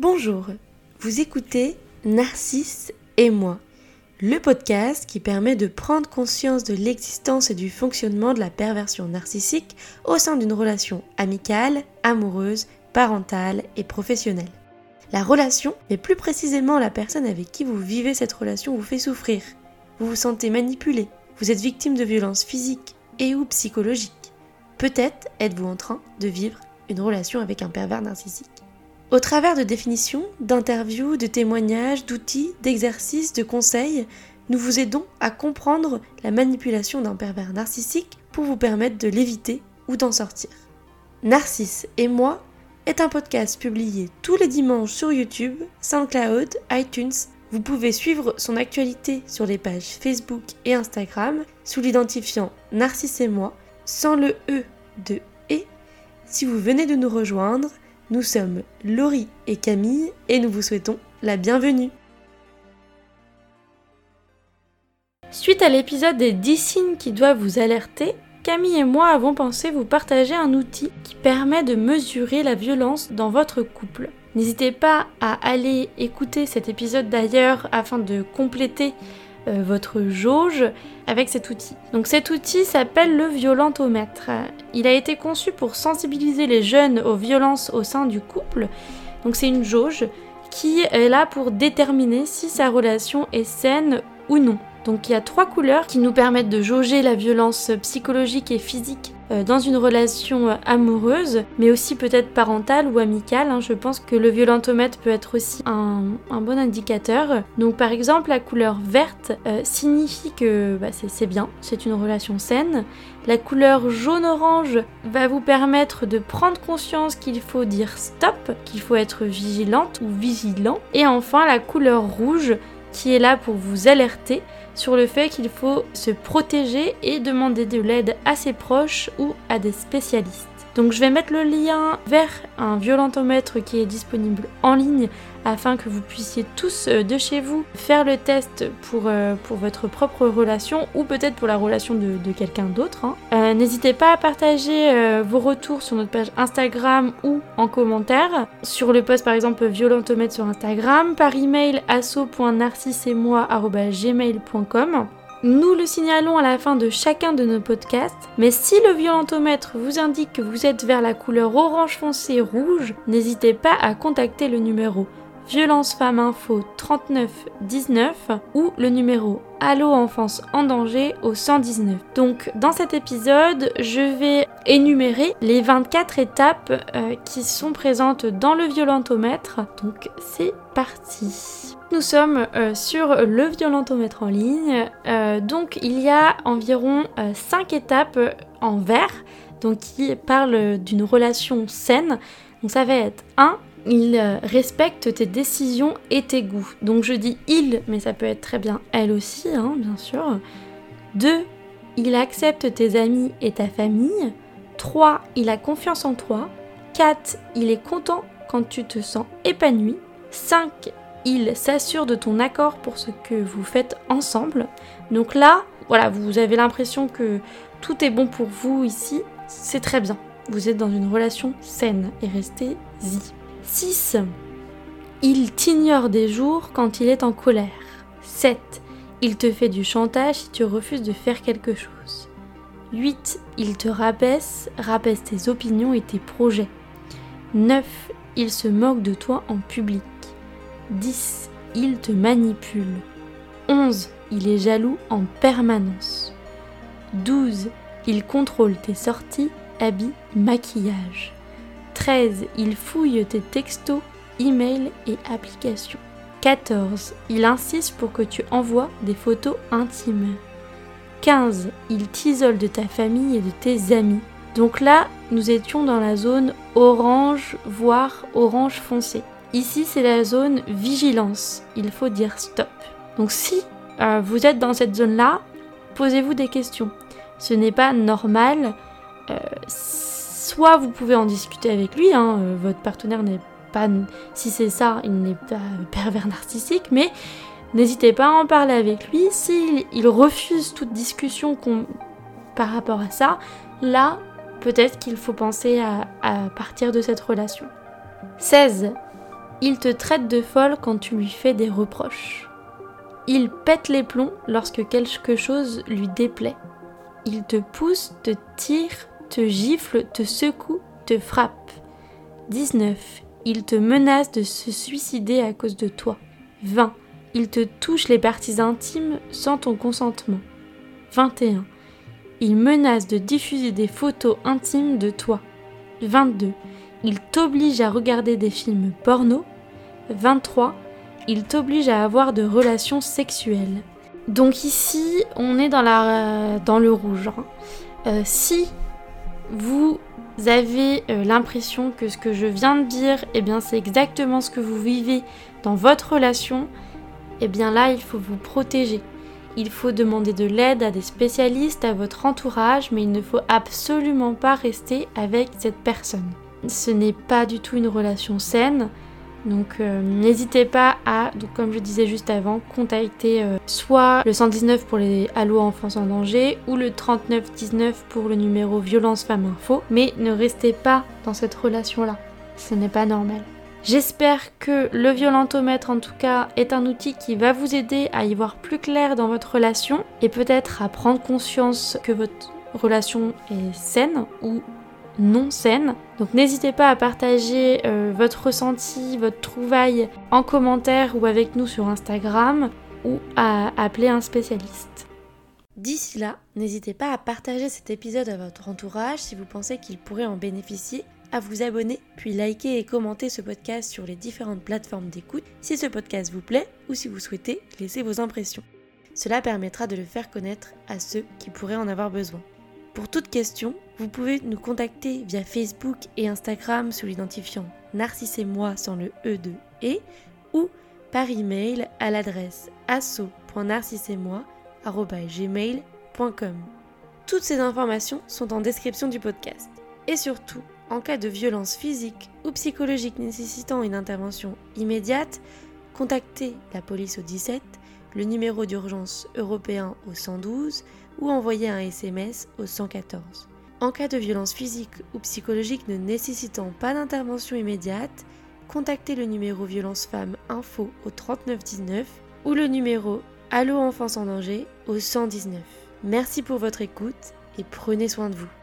Bonjour, vous écoutez Narcisse et moi, le podcast qui permet de prendre conscience de l'existence et du fonctionnement de la perversion narcissique au sein d'une relation amicale, amoureuse, parentale et professionnelle. La relation, mais plus précisément la personne avec qui vous vivez cette relation, vous fait souffrir. Vous vous sentez manipulé, vous êtes victime de violences physiques et ou psychologiques. Peut-être êtes-vous en train de vivre une relation avec un pervers narcissique. Au travers de définitions, d'interviews, de témoignages, d'outils, d'exercices, de conseils, nous vous aidons à comprendre la manipulation d'un pervers narcissique pour vous permettre de l'éviter ou d'en sortir. Narcisse et moi est un podcast publié tous les dimanches sur YouTube, SoundCloud, iTunes. Vous pouvez suivre son actualité sur les pages Facebook et Instagram sous l'identifiant Narcisse et moi sans le E de et. Si vous venez de nous rejoindre, nous sommes Laurie et Camille et nous vous souhaitons la bienvenue. Suite à l'épisode des 10 signes qui doivent vous alerter, Camille et moi avons pensé vous partager un outil qui permet de mesurer la violence dans votre couple. N'hésitez pas à aller écouter cet épisode d'ailleurs afin de compléter euh, votre jauge avec cet outil. Donc cet outil s'appelle le violentomètre. Il a été conçu pour sensibiliser les jeunes aux violences au sein du couple. Donc c'est une jauge qui est là pour déterminer si sa relation est saine ou non. Donc il y a trois couleurs qui nous permettent de jauger la violence psychologique et physique euh, dans une relation amoureuse, mais aussi peut-être parentale ou amicale. Hein. Je pense que le violentomètre peut être aussi un, bon indicateur. Donc par exemple, la couleur verte euh, signifie que bah, c'est bien, c'est une relation saine. La couleur jaune-orange va vous permettre de prendre conscience qu'il faut dire stop, qu'il faut être vigilante ou vigilant. Et enfin, la couleur rouge qui est là pour vous alerter sur le fait qu'il faut se protéger et demander de l'aide à ses proches ou à des spécialistes. Donc je vais mettre le lien vers un violentomètre qui est disponible en ligne afin que vous puissiez tous euh, de chez vous faire le test pour, euh, pour votre propre relation ou peut-être pour la relation de, quelqu'un d'autre. Hein. Euh, n'hésitez pas à partager vos retours sur notre page Instagram ou en commentaire sur le post par exemple violentomètre sur Instagram, par email asso.narcissemoi.gmail.com nous le signalons à la fin de chacun de nos podcasts, mais si le violentomètre vous indique que vous êtes vers la couleur orange foncé rouge, n'hésitez pas à contacter le numéro Violence Femmes Info 3919 ou le numéro Allo Enfance en danger au 119. Donc dans cet épisode, je vais énumérer les 24 étapes euh, qui sont présentes dans le violentomètre. Donc c'est parti. Nous sommes euh, sur le violentomètre en ligne. Euh, donc il y a environ 5 étapes en vert donc qui parlent d'une relation saine. Donc ça va être 1 il respecte tes décisions et tes goûts. Donc je dis il, mais ça peut être très bien elle aussi, hein, bien sûr. 2. Il accepte tes amis et ta famille. 3. Il a confiance en toi. 4. Il est content quand tu te sens épanoui. 5. Il s'assure de ton accord pour ce que vous faites ensemble. Donc là, voilà, vous avez l'impression que tout est bon pour vous ici. C'est très bien. Vous êtes dans une relation saine et restez-y. 6. Il t'ignore des jours quand il est en colère. 7. Il te fait du chantage si tu refuses de faire quelque chose. 8. Il te rabaisse, rabaisse tes opinions et tes projets. 9. Il se moque de toi en public. 10. Il te manipule. 11. Il est jaloux en permanence. 12. Il contrôle tes sorties, habits, maquillage. 13. Il fouille tes textos, emails et applications. 14. Il insiste pour que tu envoies des photos intimes. 15. Il t'isole de ta famille et de tes amis. Donc là, nous étions dans la zone orange, voire orange foncé. Ici, c'est la zone vigilance. Il faut dire stop. Donc si euh, vous êtes dans cette zone-là, posez-vous des questions. Ce n'est pas normal. Euh, soit vous pouvez en discuter avec lui, hein, euh, votre partenaire n'est pas, si c'est ça, il n'est pas pervers narcissique, mais n'hésitez pas à en parler avec lui. S'il il refuse toute discussion par rapport à ça, là, peut-être qu'il faut penser à, à partir de cette relation. 16. Il te traite de folle quand tu lui fais des reproches. Il pète les plombs lorsque quelque chose lui déplaît. Il te pousse, te tire, te gifle, te secoue, te frappe. 19. Il te menace de se suicider à cause de toi. 20. Il te touche les parties intimes sans ton consentement. 21. Il menace de diffuser des photos intimes de toi. 22. Il t'oblige à regarder des films porno. 23. Il t'oblige à avoir de relations sexuelles. Donc ici, on est dans, la, le rouge. Hein. Euh, si vous avez euh, l'impression que ce que je viens de dire, eh bien c'est exactement ce que vous vivez dans votre relation, eh bien là, il faut vous protéger. Il faut demander de l'aide à des spécialistes, à votre entourage, mais il ne faut absolument pas rester avec cette personne. Ce n'est pas du tout une relation saine. Donc euh, n'hésitez pas à, comme je disais juste avant, contacter euh, soit le 119 pour les Allo enfants en danger ou le 3919 pour le numéro violence femme info, mais ne restez pas dans cette relation-là. Ce n'est pas normal. J'espère que le violentomètre en tout cas est un outil qui va vous aider à y voir plus clair dans votre relation et peut-être à prendre conscience que votre relation est saine ou non saine. Donc n'hésitez pas à partager euh, votre ressenti, votre trouvaille en commentaire ou avec nous sur Instagram ou à appeler un spécialiste. D'ici là, n'hésitez pas à partager cet épisode à votre entourage si vous pensez qu'il pourrait en bénéficier à vous abonner, puis liker et commenter ce podcast sur les différentes plateformes d'écoute si ce podcast vous plaît ou si vous souhaitez laisser vos impressions. Cela permettra de le faire connaître à ceux qui pourraient en avoir besoin. Pour toute question, vous pouvez nous contacter via Facebook et Instagram sous l'identifiant Narcisse moi sans le E de et ou par email à l'adresse asso.narcissemoi.gmail.com. Toutes ces informations sont en description du podcast. Et surtout, en cas de violence physique ou psychologique nécessitant une intervention immédiate, contactez la police au 17, le numéro d'urgence européen au 112 ou envoyez un SMS au 114. En cas de violence physique ou psychologique ne nécessitant pas d'intervention immédiate, contactez le numéro violence femme info au 3919 ou le numéro Allo enfance en danger au 119. Merci pour votre écoute et prenez soin de vous.